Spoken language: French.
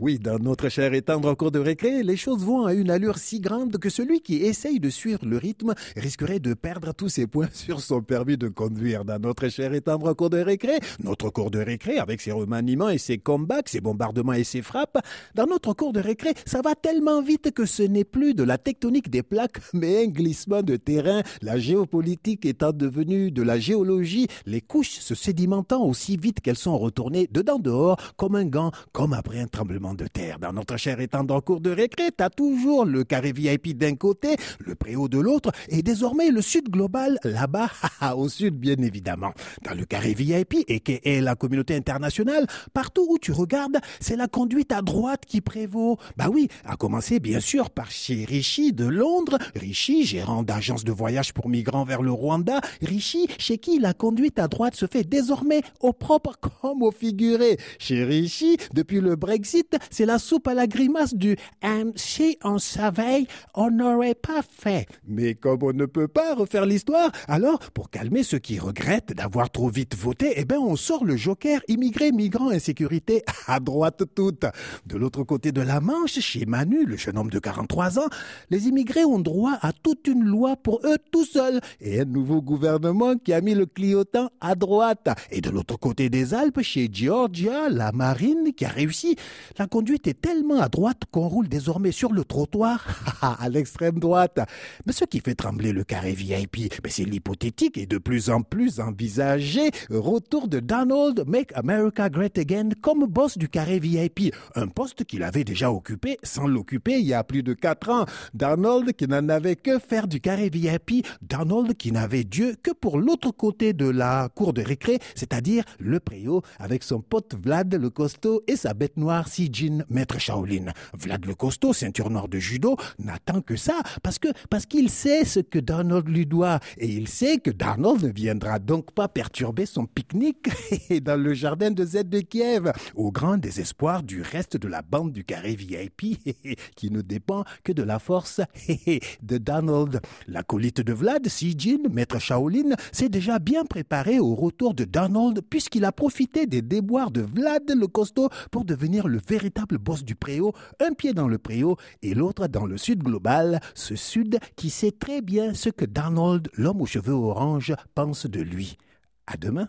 Oui, dans notre cher et tendre cours de récré, les choses vont à une allure si grande que celui qui essaye de suivre le rythme risquerait de perdre tous ses points sur son permis de conduire. Dans notre cher et tendre cours de récré, notre cours de récré avec ses remaniements et ses comebacks, ses bombardements et ses frappes, dans notre cours de récré, ça va tellement vite que ce n'est plus de la tectonique des plaques, mais un glissement de terrain, la géopolitique étant devenue de la géologie, les couches se sédimentant aussi vite qu'elles sont retournées dedans dehors, comme un gant, comme après un tremblement de terre. Dans notre cher étendard en cours de récré, t'as toujours le carré VIP d'un côté, le préau de l'autre, et désormais le sud global là-bas, au sud bien évidemment. Dans le carré VIP, et qui est la communauté internationale, partout où tu regardes, c'est la conduite à droite qui prévaut. Bah oui, à commencer bien sûr par chez Rishi de Londres, Rishi, gérant d'agence de voyage pour migrants vers le Rwanda, Rishi, chez qui la conduite à droite se fait désormais au propre comme au figuré. Chez Rishi, depuis le Brexit, c'est la soupe à la grimace du um, si on savait, on n'aurait pas fait. Mais comme on ne peut pas refaire l'histoire, alors pour calmer ceux qui regrettent d'avoir trop vite voté, eh ben on sort le joker immigré, migrant, insécurité à droite toute. De l'autre côté de la Manche, chez Manu, le jeune homme de 43 ans, les immigrés ont droit à toute une loi pour eux tout seuls et un nouveau gouvernement qui a mis le cliotant à droite. Et de l'autre côté des Alpes, chez Georgia, la marine qui a réussi la conduite est tellement à droite qu'on roule désormais sur le trottoir à l'extrême droite. Mais ce qui fait trembler le carré VIP, c'est l'hypothétique et de plus en plus envisagé retour de Donald Make America Great Again comme boss du carré VIP, un poste qu'il avait déjà occupé sans l'occuper il y a plus de quatre ans. Donald qui n'en avait que faire du carré VIP, Donald qui n'avait Dieu que pour l'autre côté de la cour de récré, c'est-à-dire le préau avec son pote Vlad le costaud et sa bête noire si Maître Shaolin. Vlad le costaud, ceinture noire de judo, n'attend que ça parce que parce qu'il sait ce que Donald lui doit et il sait que Donald ne viendra donc pas perturber son pique-nique dans le jardin de Z de Kiev, au grand désespoir du reste de la bande du carré VIP qui ne dépend que de la force de Donald. L'acolyte de Vlad, Si Jin, maître Shaolin, s'est déjà bien préparé au retour de Donald puisqu'il a profité des déboires de Vlad le costaud pour devenir le véritable boss du préau, un pied dans le préau et l'autre dans le sud global, ce sud qui sait très bien ce que Donald, l'homme aux cheveux orange, pense de lui. À demain.